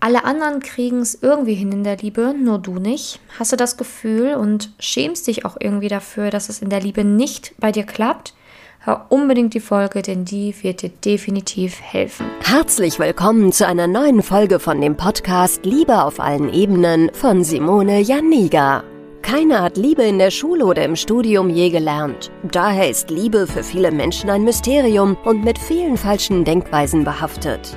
alle anderen kriegen es irgendwie hin in der Liebe, nur du nicht. Hast du das Gefühl und schämst dich auch irgendwie dafür, dass es in der Liebe nicht bei dir klappt? Hör unbedingt die Folge, denn die wird dir definitiv helfen. Herzlich willkommen zu einer neuen Folge von dem Podcast Liebe auf allen Ebenen von Simone Janiga. Keiner hat Liebe in der Schule oder im Studium je gelernt. Daher ist Liebe für viele Menschen ein Mysterium und mit vielen falschen Denkweisen behaftet.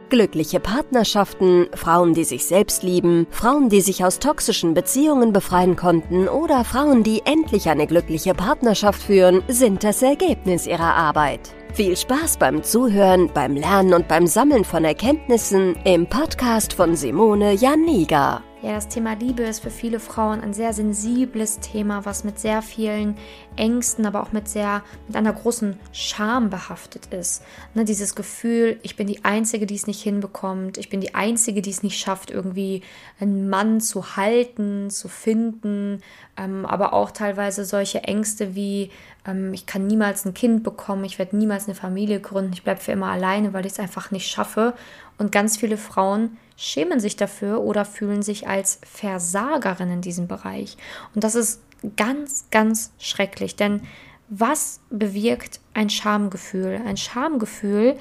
Glückliche Partnerschaften, Frauen, die sich selbst lieben, Frauen, die sich aus toxischen Beziehungen befreien konnten oder Frauen, die endlich eine glückliche Partnerschaft führen, sind das Ergebnis ihrer Arbeit. Viel Spaß beim Zuhören, beim Lernen und beim Sammeln von Erkenntnissen im Podcast von Simone Janiga. Ja, das Thema Liebe ist für viele Frauen ein sehr sensibles Thema, was mit sehr vielen Ängsten, aber auch mit sehr, mit einer großen Scham behaftet ist. Ne, dieses Gefühl, ich bin die Einzige, die es nicht hinbekommt, ich bin die Einzige, die es nicht schafft, irgendwie einen Mann zu halten, zu finden, ähm, aber auch teilweise solche Ängste wie, ähm, ich kann niemals ein Kind bekommen, ich werde niemals eine Familie gründen, ich bleibe für immer alleine, weil ich es einfach nicht schaffe. Und ganz viele Frauen schämen sich dafür oder fühlen sich als Versagerin in diesem Bereich. Und das ist ganz, ganz schrecklich, denn was bewirkt ein Schamgefühl? Ein Schamgefühl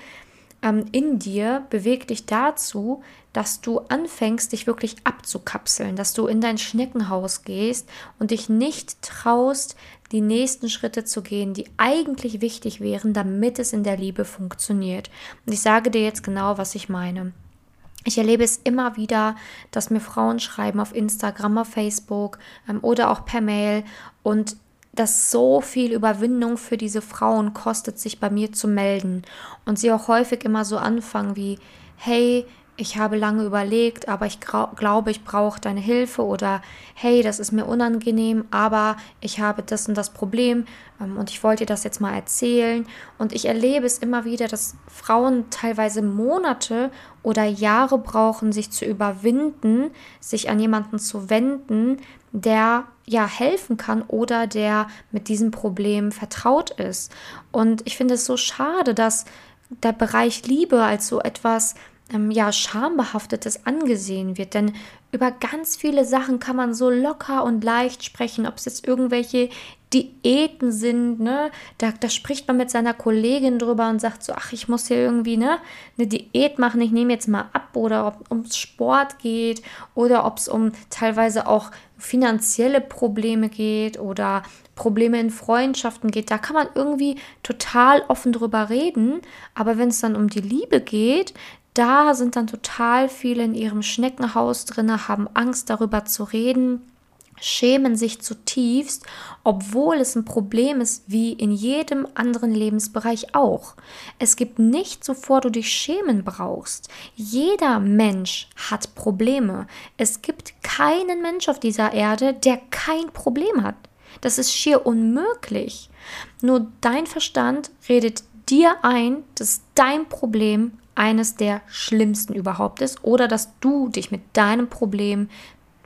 ähm, in dir bewegt dich dazu, dass du anfängst, dich wirklich abzukapseln, dass du in dein Schneckenhaus gehst und dich nicht traust, die nächsten Schritte zu gehen, die eigentlich wichtig wären, damit es in der Liebe funktioniert. Und ich sage dir jetzt genau, was ich meine. Ich erlebe es immer wieder, dass mir Frauen schreiben auf Instagram, auf Facebook ähm, oder auch per Mail und das so viel Überwindung für diese Frauen kostet, sich bei mir zu melden. Und sie auch häufig immer so anfangen wie, hey, ich habe lange überlegt, aber ich glaube, ich brauche deine Hilfe oder hey, das ist mir unangenehm, aber ich habe das und das Problem ähm, und ich wollte dir das jetzt mal erzählen. Und ich erlebe es immer wieder, dass Frauen teilweise Monate oder Jahre brauchen, sich zu überwinden, sich an jemanden zu wenden, der ja helfen kann oder der mit diesem Problem vertraut ist. Und ich finde es so schade, dass der Bereich Liebe als so etwas ähm, ja, schambehaftetes angesehen wird. Denn über ganz viele Sachen kann man so locker und leicht sprechen, ob es jetzt irgendwelche Diäten sind, ne? Da, da spricht man mit seiner Kollegin drüber und sagt so, ach, ich muss hier irgendwie, ne, eine Diät machen, ich nehme jetzt mal ab oder ob ums Sport geht oder ob es um teilweise auch finanzielle Probleme geht oder Probleme in Freundschaften geht, da kann man irgendwie total offen drüber reden. Aber wenn es dann um die Liebe geht, da sind dann total viele in ihrem Schneckenhaus drin, haben Angst darüber zu reden, schämen sich zutiefst, obwohl es ein Problem ist wie in jedem anderen Lebensbereich auch. Es gibt nichts, wovor du dich schämen brauchst. Jeder Mensch hat Probleme. Es gibt keinen Mensch auf dieser Erde, der kein Problem hat. Das ist schier unmöglich. Nur dein Verstand redet dir ein, dass dein Problem eines der schlimmsten überhaupt ist oder dass du dich mit deinem Problem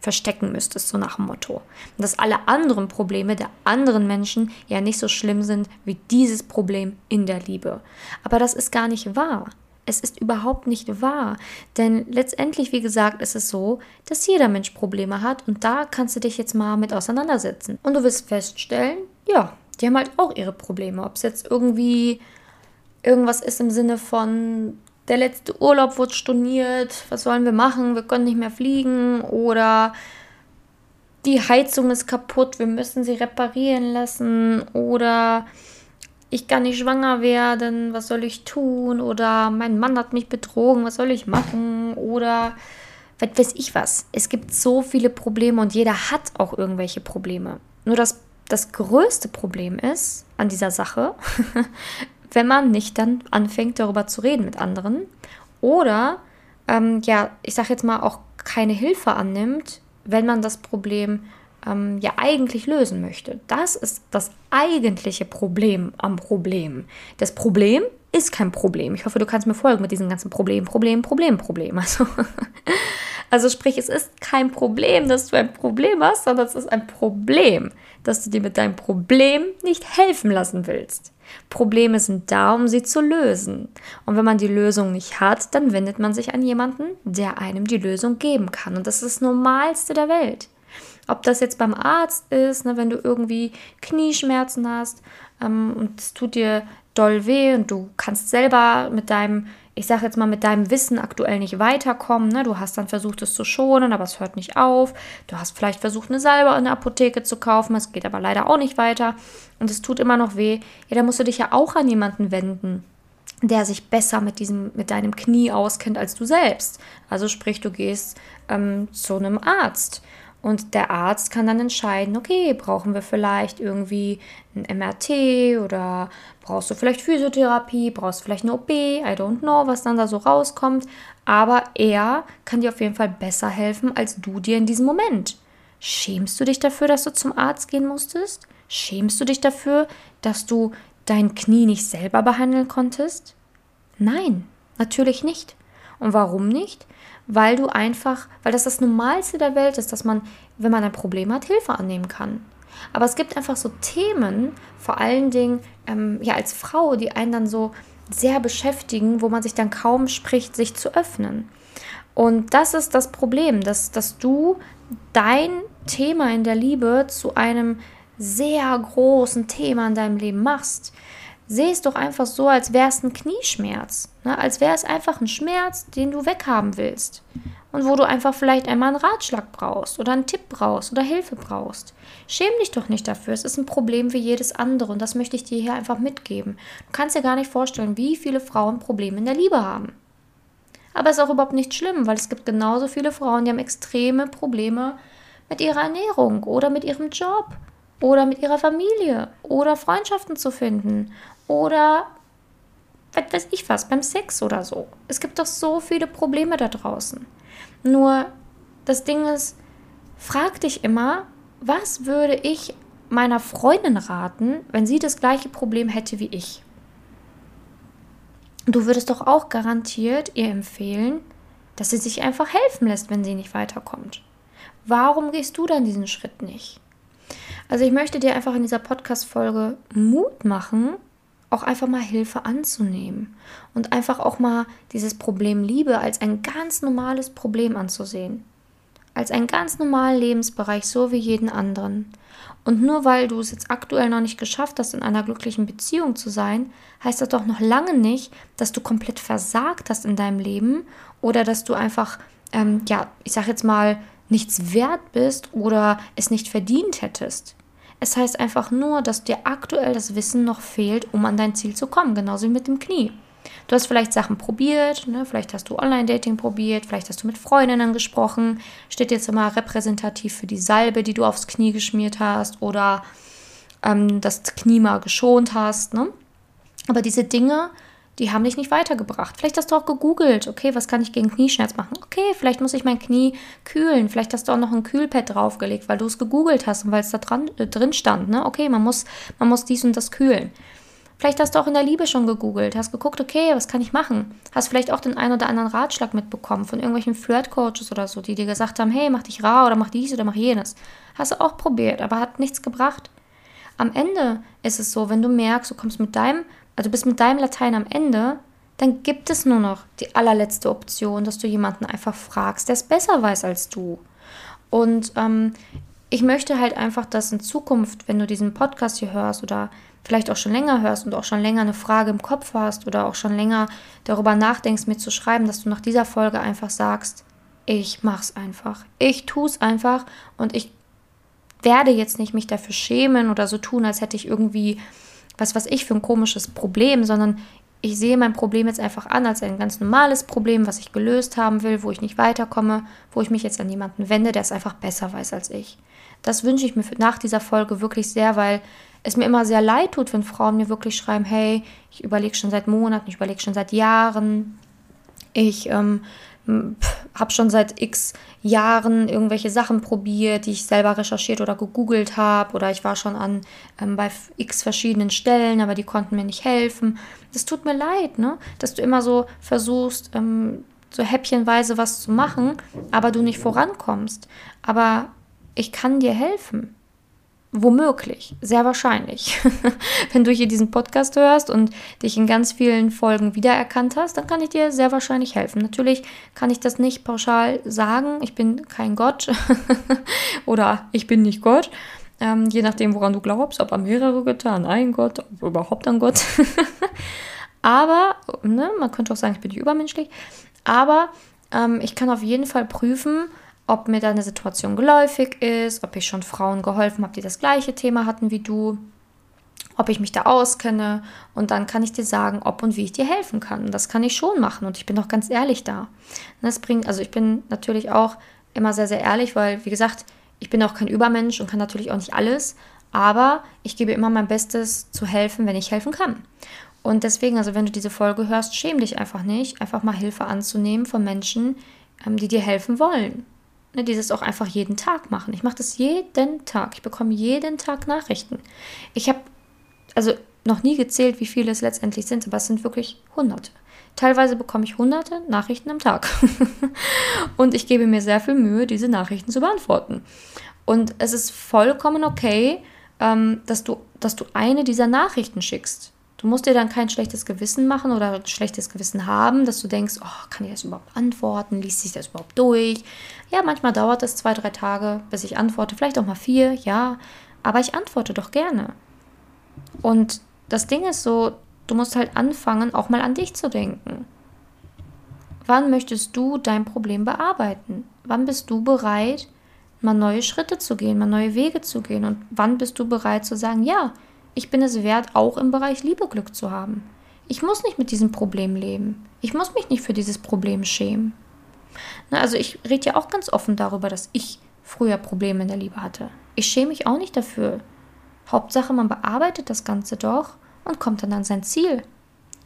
verstecken müsstest, so nach dem Motto. Und dass alle anderen Probleme der anderen Menschen ja nicht so schlimm sind wie dieses Problem in der Liebe. Aber das ist gar nicht wahr. Es ist überhaupt nicht wahr. Denn letztendlich, wie gesagt, ist es so, dass jeder Mensch Probleme hat und da kannst du dich jetzt mal mit auseinandersetzen. Und du wirst feststellen, ja, die haben halt auch ihre Probleme. Ob es jetzt irgendwie irgendwas ist im Sinne von, der letzte Urlaub wurde storniert, was sollen wir machen, wir können nicht mehr fliegen. Oder die Heizung ist kaputt, wir müssen sie reparieren lassen. Oder ich kann nicht schwanger werden, was soll ich tun? Oder mein Mann hat mich betrogen, was soll ich machen? Oder was weiß ich was. Es gibt so viele Probleme und jeder hat auch irgendwelche Probleme. Nur das, das größte Problem ist an dieser Sache, wenn man nicht dann anfängt, darüber zu reden mit anderen. Oder, ähm, ja, ich sage jetzt mal, auch keine Hilfe annimmt, wenn man das Problem ähm, ja eigentlich lösen möchte. Das ist das eigentliche Problem am Problem. Das Problem ist kein Problem. Ich hoffe, du kannst mir folgen mit diesem ganzen Problem, Problem, Problem, Problem. Also, also sprich, es ist kein Problem, dass du ein Problem hast, sondern es ist ein Problem, dass du dir mit deinem Problem nicht helfen lassen willst. Probleme sind da, um sie zu lösen. Und wenn man die Lösung nicht hat, dann wendet man sich an jemanden, der einem die Lösung geben kann. Und das ist das Normalste der Welt. Ob das jetzt beim Arzt ist, ne, wenn du irgendwie Knieschmerzen hast ähm, und es tut dir doll weh und du kannst selber mit deinem, ich sag jetzt mal, mit deinem Wissen aktuell nicht weiterkommen. Ne? Du hast dann versucht, es zu schonen, aber es hört nicht auf. Du hast vielleicht versucht, eine Salbe in der Apotheke zu kaufen, es geht aber leider auch nicht weiter und es tut immer noch weh. Ja, da musst du dich ja auch an jemanden wenden der sich besser mit diesem, mit deinem Knie auskennt als du selbst. Also sprich, du gehst ähm, zu einem Arzt und der Arzt kann dann entscheiden, okay, brauchen wir vielleicht irgendwie ein MRT oder brauchst du vielleicht Physiotherapie, brauchst du vielleicht eine OP, I don't know, was dann da so rauskommt. Aber er kann dir auf jeden Fall besser helfen als du dir in diesem Moment. Schämst du dich dafür, dass du zum Arzt gehen musstest? Schämst du dich dafür, dass du dein Knie nicht selber behandeln konntest? Nein, natürlich nicht. Und warum nicht? Weil du einfach, weil das das Normalste der Welt ist, dass man, wenn man ein Problem hat, Hilfe annehmen kann. Aber es gibt einfach so Themen, vor allen Dingen ähm, ja als Frau, die einen dann so sehr beschäftigen, wo man sich dann kaum spricht, sich zu öffnen. Und das ist das Problem, dass, dass du dein Thema in der Liebe zu einem sehr großen Thema in deinem Leben machst. Seh es doch einfach so, als wäre es ein Knieschmerz. Ne? Als wäre es einfach ein Schmerz, den du weghaben willst. Und wo du einfach vielleicht einmal einen Ratschlag brauchst oder einen Tipp brauchst oder Hilfe brauchst. Schäm dich doch nicht dafür. Es ist ein Problem wie jedes andere und das möchte ich dir hier einfach mitgeben. Du kannst dir gar nicht vorstellen, wie viele Frauen Probleme in der Liebe haben. Aber es ist auch überhaupt nicht schlimm, weil es gibt genauso viele Frauen, die haben extreme Probleme mit ihrer Ernährung oder mit ihrem Job oder mit ihrer Familie oder Freundschaften zu finden oder was weiß ich was, beim Sex oder so. Es gibt doch so viele Probleme da draußen. Nur das Ding ist, frag dich immer, was würde ich meiner Freundin raten, wenn sie das gleiche Problem hätte wie ich? Du würdest doch auch garantiert ihr empfehlen, dass sie sich einfach helfen lässt, wenn sie nicht weiterkommt. Warum gehst du dann diesen Schritt nicht? Also ich möchte dir einfach in dieser Podcast-Folge Mut machen, auch einfach mal Hilfe anzunehmen und einfach auch mal dieses Problem Liebe als ein ganz normales Problem anzusehen. Als einen ganz normalen Lebensbereich, so wie jeden anderen. Und nur weil du es jetzt aktuell noch nicht geschafft hast, in einer glücklichen Beziehung zu sein, heißt das doch noch lange nicht, dass du komplett versagt hast in deinem Leben oder dass du einfach, ähm, ja, ich sag jetzt mal, nichts wert bist oder es nicht verdient hättest. Es heißt einfach nur, dass dir aktuell das Wissen noch fehlt, um an dein Ziel zu kommen, genauso wie mit dem Knie. Du hast vielleicht Sachen probiert, ne? vielleicht hast du Online-Dating probiert, vielleicht hast du mit Freundinnen gesprochen, steht jetzt immer repräsentativ für die Salbe, die du aufs Knie geschmiert hast oder ähm, das Knie mal geschont hast. Ne? Aber diese Dinge die haben dich nicht weitergebracht. Vielleicht hast du auch gegoogelt, okay, was kann ich gegen Knieschmerz machen? Okay, vielleicht muss ich mein Knie kühlen. Vielleicht hast du auch noch ein Kühlpad draufgelegt, weil du es gegoogelt hast und weil es da dran, äh, drin stand. Ne? Okay, man muss, man muss dies und das kühlen. Vielleicht hast du auch in der Liebe schon gegoogelt, hast geguckt, okay, was kann ich machen? Hast vielleicht auch den einen oder anderen Ratschlag mitbekommen von irgendwelchen Flirt-Coaches oder so, die dir gesagt haben, hey, mach dich rar oder mach dies oder mach jenes. Hast du auch probiert, aber hat nichts gebracht. Am Ende ist es so, wenn du merkst, du kommst mit deinem also bist mit deinem Latein am Ende, dann gibt es nur noch die allerletzte Option, dass du jemanden einfach fragst, der es besser weiß als du. Und ähm, ich möchte halt einfach, dass in Zukunft, wenn du diesen Podcast hier hörst oder vielleicht auch schon länger hörst und auch schon länger eine Frage im Kopf hast oder auch schon länger darüber nachdenkst, mir zu schreiben, dass du nach dieser Folge einfach sagst, ich mach's einfach. Ich tu's einfach und ich werde jetzt nicht mich dafür schämen oder so tun, als hätte ich irgendwie was was ich für ein komisches Problem, sondern ich sehe mein Problem jetzt einfach an als ein ganz normales Problem, was ich gelöst haben will, wo ich nicht weiterkomme, wo ich mich jetzt an jemanden wende, der es einfach besser weiß als ich. Das wünsche ich mir nach dieser Folge wirklich sehr, weil es mir immer sehr leid tut, wenn Frauen mir wirklich schreiben, hey, ich überlege schon seit Monaten, ich überlege schon seit Jahren, ich ähm, habe schon seit x Jahren irgendwelche Sachen probiert, die ich selber recherchiert oder gegoogelt habe. Oder ich war schon an ähm, bei x verschiedenen Stellen, aber die konnten mir nicht helfen. Das tut mir leid, ne? Dass du immer so versuchst, ähm, so häppchenweise was zu machen, aber du nicht vorankommst. Aber ich kann dir helfen. Womöglich, sehr wahrscheinlich. Wenn du hier diesen Podcast hörst und dich in ganz vielen Folgen wiedererkannt hast, dann kann ich dir sehr wahrscheinlich helfen. Natürlich kann ich das nicht pauschal sagen. Ich bin kein Gott oder ich bin nicht Gott. Ähm, je nachdem, woran du glaubst, ob an mehrere Götter, an einen Gott, ob überhaupt an Gott. Aber, ne, man könnte auch sagen, ich bin nicht übermenschlich. Aber ähm, ich kann auf jeden Fall prüfen, ob mir deine Situation geläufig ist, ob ich schon Frauen geholfen habe, die das gleiche Thema hatten wie du, ob ich mich da auskenne und dann kann ich dir sagen, ob und wie ich dir helfen kann. Das kann ich schon machen und ich bin auch ganz ehrlich da. Das bringt, also ich bin natürlich auch immer sehr, sehr ehrlich, weil, wie gesagt, ich bin auch kein Übermensch und kann natürlich auch nicht alles, aber ich gebe immer mein Bestes zu helfen, wenn ich helfen kann. Und deswegen, also wenn du diese Folge hörst, schäm dich einfach nicht, einfach mal Hilfe anzunehmen von Menschen, ähm, die dir helfen wollen ne, dieses auch einfach jeden Tag machen. Ich mache das jeden Tag. Ich bekomme jeden Tag Nachrichten. Ich habe also noch nie gezählt, wie viele es letztendlich sind, aber es sind wirklich Hunderte. Teilweise bekomme ich hunderte Nachrichten am Tag. und ich gebe mir sehr viel Mühe, diese Nachrichten zu beantworten. Und es ist vollkommen okay, ähm, dass, du, dass du eine dieser Nachrichten schickst. Du musst dir dann kein schlechtes Gewissen machen oder ein schlechtes Gewissen haben, dass du denkst, oh, kann ich das überhaupt antworten? Liest sich das überhaupt durch? Ja, manchmal dauert es zwei, drei Tage, bis ich antworte. Vielleicht auch mal vier, ja. Aber ich antworte doch gerne. Und das Ding ist so, du musst halt anfangen, auch mal an dich zu denken. Wann möchtest du dein Problem bearbeiten? Wann bist du bereit, mal neue Schritte zu gehen, mal neue Wege zu gehen? Und wann bist du bereit zu sagen, ja, ich bin es wert, auch im Bereich Liebe Glück zu haben. Ich muss nicht mit diesem Problem leben. Ich muss mich nicht für dieses Problem schämen. Na, also ich rede ja auch ganz offen darüber, dass ich früher Probleme in der Liebe hatte. Ich schäme mich auch nicht dafür. Hauptsache, man bearbeitet das Ganze doch und kommt dann an sein Ziel.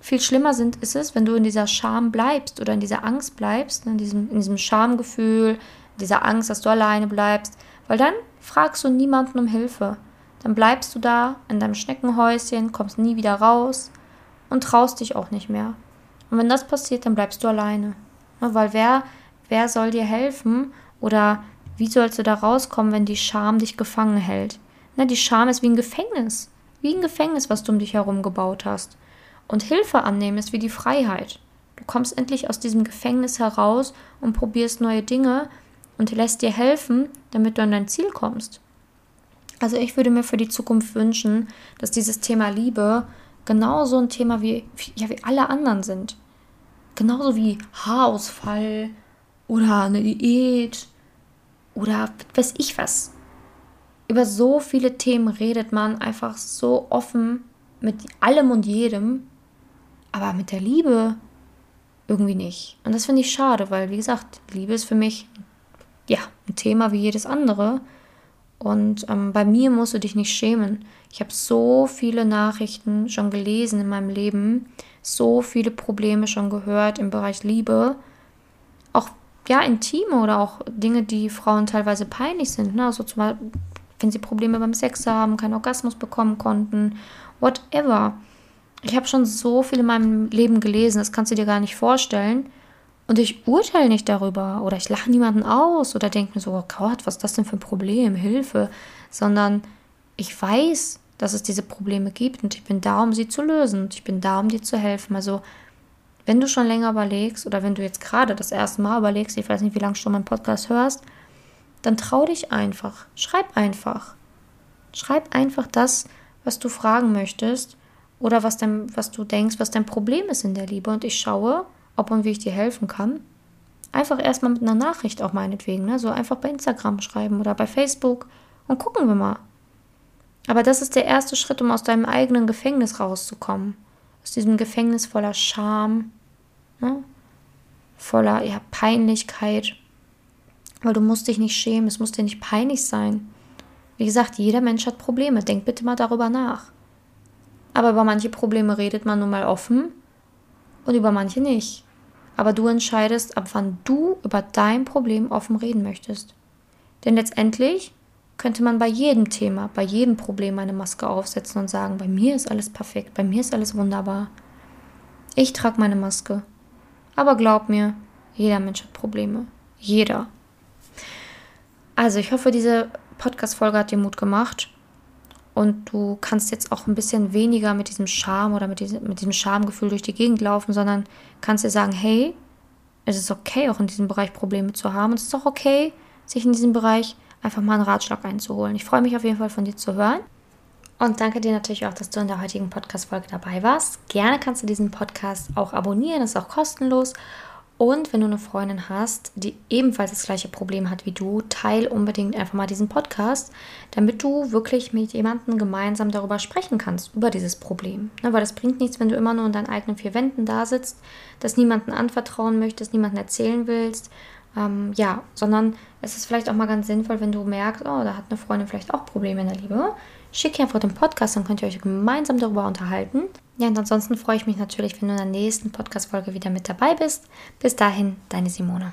Viel schlimmer sind, ist es, wenn du in dieser Scham bleibst oder in dieser Angst bleibst, in diesem, in diesem Schamgefühl, dieser Angst, dass du alleine bleibst, weil dann fragst du niemanden um Hilfe. Dann bleibst du da in deinem Schneckenhäuschen, kommst nie wieder raus und traust dich auch nicht mehr. Und wenn das passiert, dann bleibst du alleine. Weil wer, wer soll dir helfen oder wie sollst du da rauskommen, wenn die Scham dich gefangen hält? Na, die Scham ist wie ein Gefängnis. Wie ein Gefängnis, was du um dich herum gebaut hast. Und Hilfe annehmen ist wie die Freiheit. Du kommst endlich aus diesem Gefängnis heraus und probierst neue Dinge und lässt dir helfen, damit du an dein Ziel kommst. Also ich würde mir für die Zukunft wünschen, dass dieses Thema Liebe genauso ein Thema wie, ja, wie alle anderen sind. Genauso wie Haarausfall oder eine Diät oder weiß ich was. Über so viele Themen redet man einfach so offen mit allem und jedem, aber mit der Liebe irgendwie nicht. Und das finde ich schade, weil, wie gesagt, Liebe ist für mich ja ein Thema wie jedes andere. Und ähm, bei mir musst du dich nicht schämen. Ich habe so viele Nachrichten schon gelesen in meinem Leben, so viele Probleme schon gehört im Bereich Liebe. Auch ja, intime oder auch Dinge, die Frauen teilweise peinlich sind. Ne? Also zum Beispiel, wenn sie Probleme beim Sex haben, keinen Orgasmus bekommen konnten, whatever. Ich habe schon so viel in meinem Leben gelesen, das kannst du dir gar nicht vorstellen. Und ich urteile nicht darüber oder ich lache niemanden aus oder denke mir so, oh Gott, was ist das denn für ein Problem, Hilfe, sondern ich weiß, dass es diese Probleme gibt und ich bin da, um sie zu lösen und ich bin da, um dir zu helfen. Also, wenn du schon länger überlegst oder wenn du jetzt gerade das erste Mal überlegst, ich weiß nicht, wie lange du schon meinen Podcast hörst, dann trau dich einfach. Schreib einfach. Schreib einfach das, was du fragen möchtest oder was, dein, was du denkst, was dein Problem ist in der Liebe. Und ich schaue, ob und wie ich dir helfen kann. Einfach erstmal mit einer Nachricht auch meinetwegen, ne? so einfach bei Instagram schreiben oder bei Facebook und gucken wir mal. Aber das ist der erste Schritt, um aus deinem eigenen Gefängnis rauszukommen. Aus diesem Gefängnis voller Scham, ne? voller ja, Peinlichkeit. Weil du musst dich nicht schämen, es muss dir nicht peinlich sein. Wie gesagt, jeder Mensch hat Probleme. Denk bitte mal darüber nach. Aber über manche Probleme redet man nun mal offen und über manche nicht. Aber du entscheidest, ab wann du über dein Problem offen reden möchtest. Denn letztendlich könnte man bei jedem Thema, bei jedem Problem eine Maske aufsetzen und sagen, bei mir ist alles perfekt, bei mir ist alles wunderbar. Ich trage meine Maske. Aber glaub mir, jeder Mensch hat Probleme. Jeder. Also ich hoffe, diese Podcast-Folge hat dir Mut gemacht und du kannst jetzt auch ein bisschen weniger mit diesem Scham oder mit diesem, mit diesem Schamgefühl durch die Gegend laufen, sondern kannst dir sagen, hey, es ist okay, auch in diesem Bereich Probleme zu haben. Und es ist auch okay, sich in diesem Bereich einfach mal einen Ratschlag einzuholen. Ich freue mich auf jeden Fall von dir zu hören. Und danke dir natürlich auch, dass du in der heutigen Podcast-Folge dabei warst. Gerne kannst du diesen Podcast auch abonnieren, ist auch kostenlos. Und wenn du eine Freundin hast, die ebenfalls das gleiche Problem hat wie du, teil unbedingt einfach mal diesen Podcast, damit du wirklich mit jemandem gemeinsam darüber sprechen kannst, über dieses Problem. Ne, weil das bringt nichts, wenn du immer nur in deinen eigenen vier Wänden da sitzt, das niemandem anvertrauen möchtest, niemandem erzählen willst. Ähm, ja, sondern es ist vielleicht auch mal ganz sinnvoll, wenn du merkst, oh, da hat eine Freundin vielleicht auch Probleme in der Liebe. Schick einfach den Podcast, dann könnt ihr euch gemeinsam darüber unterhalten. Ja, und ansonsten freue ich mich natürlich, wenn du in der nächsten Podcast-Folge wieder mit dabei bist. Bis dahin, deine Simone.